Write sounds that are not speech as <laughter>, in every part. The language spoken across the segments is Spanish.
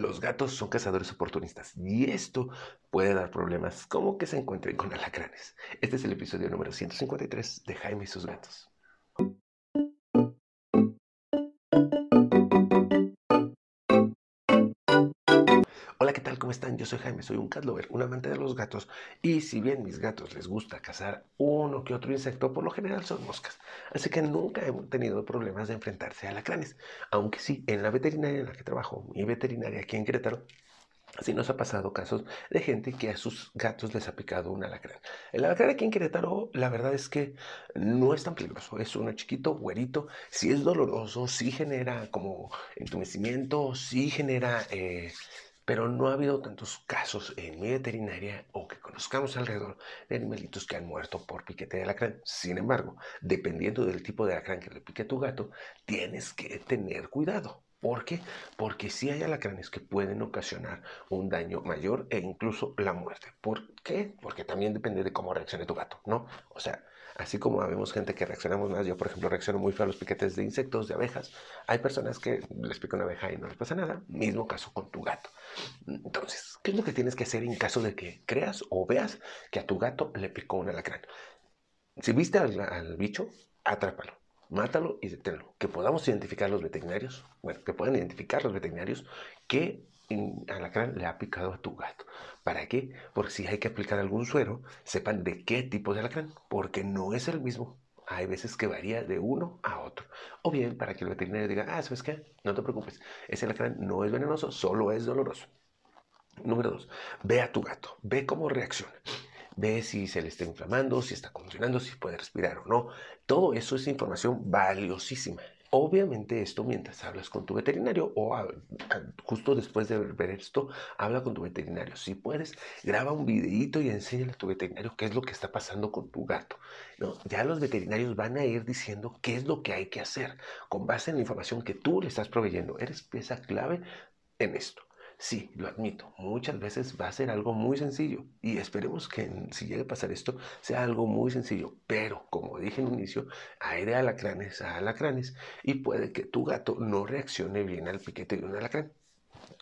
Los gatos son cazadores oportunistas y esto puede dar problemas como que se encuentren con alacranes. Este es el episodio número 153 de Jaime y sus gatos. Hola, ¿qué tal? ¿Cómo están? Yo soy Jaime, soy un cat lover, un amante de los gatos. Y si bien mis gatos les gusta cazar uno que otro insecto, por lo general son moscas. Así que nunca hemos tenido problemas de enfrentarse a alacranes. Aunque sí, en la veterinaria en la que trabajo, mi veterinaria aquí en Querétaro, Así nos ha pasado casos de gente que a sus gatos les ha picado un alacrán. El alacrán aquí en Querétaro, la verdad es que no es tan peligroso. Es uno chiquito, güerito. Sí es doloroso, sí genera como entumecimiento, sí genera eh, pero no ha habido tantos casos en mi veterinaria o que conozcamos alrededor de animalitos que han muerto por piquete de alacrán. Sin embargo, dependiendo del tipo de alacrán que le pique a tu gato, tienes que tener cuidado. ¿Por qué? Porque sí hay alacranes que pueden ocasionar un daño mayor e incluso la muerte. ¿Por qué? Porque también depende de cómo reaccione tu gato, ¿no? O sea, Así como vemos gente que reaccionamos más, yo por ejemplo reacciono muy feo a los piquetes de insectos, de abejas. Hay personas que les pica una abeja y no les pasa nada. Mismo caso con tu gato. Entonces, ¿qué es lo que tienes que hacer en caso de que creas o veas que a tu gato le picó un alacrán? Si viste al, bicho, atrápalo mátalo y deténlo. Que podamos identificar los veterinarios, bueno, que puedan identificar los veterinarios que alacrán le ha picado a tu gato. ¿Para qué? Porque si hay que aplicar algún suero, sepan de qué tipo de alacrán, porque no es el mismo. Hay veces que varía de uno a otro. O bien para que el veterinario diga, ah, ¿sabes qué? No te preocupes, ese alacrán no es venenoso, solo es doloroso. Número dos, ve a tu gato, ve cómo reacciona. Ve si se le está inflamando, si está convulsionando, si puede respirar o no. Todo eso es información valiosísima. Obviamente esto mientras hablas con tu veterinario o justo después de ver esto, habla con tu veterinario. Si puedes, graba un videito y enséñale a tu veterinario qué es lo que está pasando con tu gato. ¿no? Ya los veterinarios van a ir diciendo qué es lo que hay que hacer con base en la información que tú le estás proveyendo. Eres pieza clave en esto. Sí, lo admito, muchas veces va a ser algo muy sencillo y esperemos que si llegue a pasar esto sea algo muy sencillo, pero como dije en un inicio, hay de alacranes a alacranes y puede que tu gato no reaccione bien al piquete de un alacrán.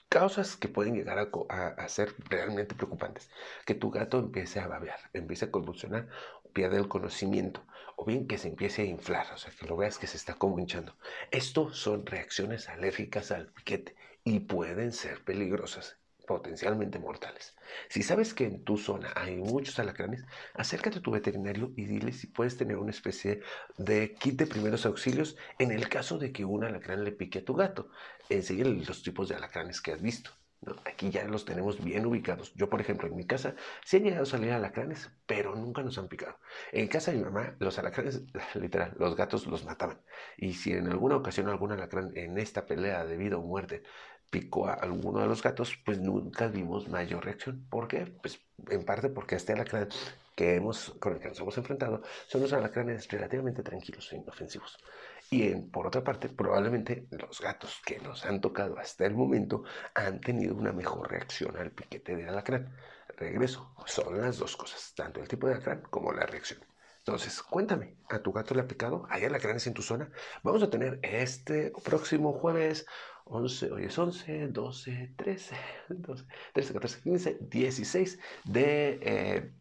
Causas que pueden llegar a, ser realmente preocupantes. Que tu gato empiece a babear, empiece a convulsionar, pierda el conocimiento, o bien que se empiece a inflar, o sea, que lo veas que se está como hinchando. Esto son reacciones alérgicas al piquete y pueden ser peligrosas, potencialmente mortales. Si sabes que en tu zona hay muchos alacranes, acércate a tu veterinario y dile si puedes tener una especie de kit de primeros auxilios en el caso de que un alacrán le pique a tu gato. Enseguida los tipos de alacranes que has visto. Aquí ya los tenemos bien ubicados. Yo, por ejemplo, en mi casa sí han llegado a salir alacranes, pero nunca nos han picado. En casa de mi mamá, los alacranes, <laughs> literal, los gatos los mataban. Y si en alguna ocasión algún alacrán en esta pelea de vida o muerte picó a alguno de los gatos, pues nunca vimos mayor reacción. ¿Por qué? Pues en parte porque este alacrán que hemos, con el que nos hemos enfrentado son los alacranes relativamente tranquilos e inofensivos. Y por otra parte, probablemente los gatos que nos han tocado hasta el momento han tenido una mejor reacción al piquete de alacrán. Regreso, son las dos cosas, tanto el tipo de alacrán como la reacción. Entonces, cuéntame, ¿a tu gato le ha picado? ¿Hay alacranes en tu zona? Vamos a tener este próximo jueves 11, hoy es 11, 12, 13, 12, 13, 14, 15, 16 de, eh,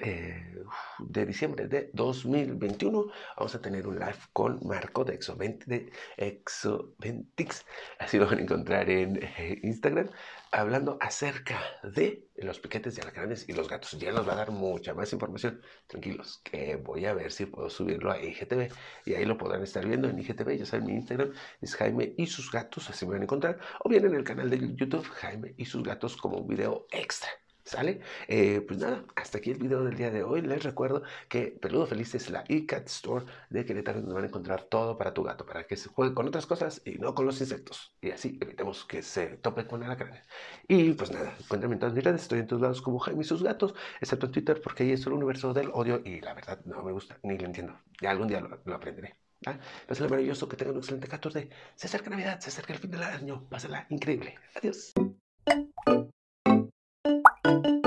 eh, de diciembre de 2021. Vamos a tener un live con Marco de Exovent, de Exoventix, así lo van a encontrar en eh, Instagram hablando acerca de los piquetes de alacranes y los gatos. Ya nos va a dar mucha más información. Tranquilos, que voy a ver si puedo subirlo a IGTV y ahí lo podrán estar viendo en IGTV. Ya saben, mi Instagram es Jaime y sus gatos, así me van a encontrar. O bien en el canal de YouTube, Jaime y sus gatos, como un video extra. ¿Sale? Eh, pues nada, hasta aquí el video del día de hoy. Les recuerdo que Peludo Feliz es la eCat Store de Querétaro donde van a encontrar todo para tu gato, para que se juegue con otras cosas y no con los insectos. Y así evitemos que se tope con la alacranes. Y pues nada, encuéntrame en todas mis redes, estoy en todos lados como Jaime y sus gatos, excepto en Twitter porque ahí es el universo del odio y la verdad no me gusta ni lo entiendo. Ya algún día lo, aprenderé. ¿Ah? lo maravilloso, que tengan un excelente 14. Se acerca Navidad, se acerca el fin del año. Pásala increíble. Adiós. Thank you.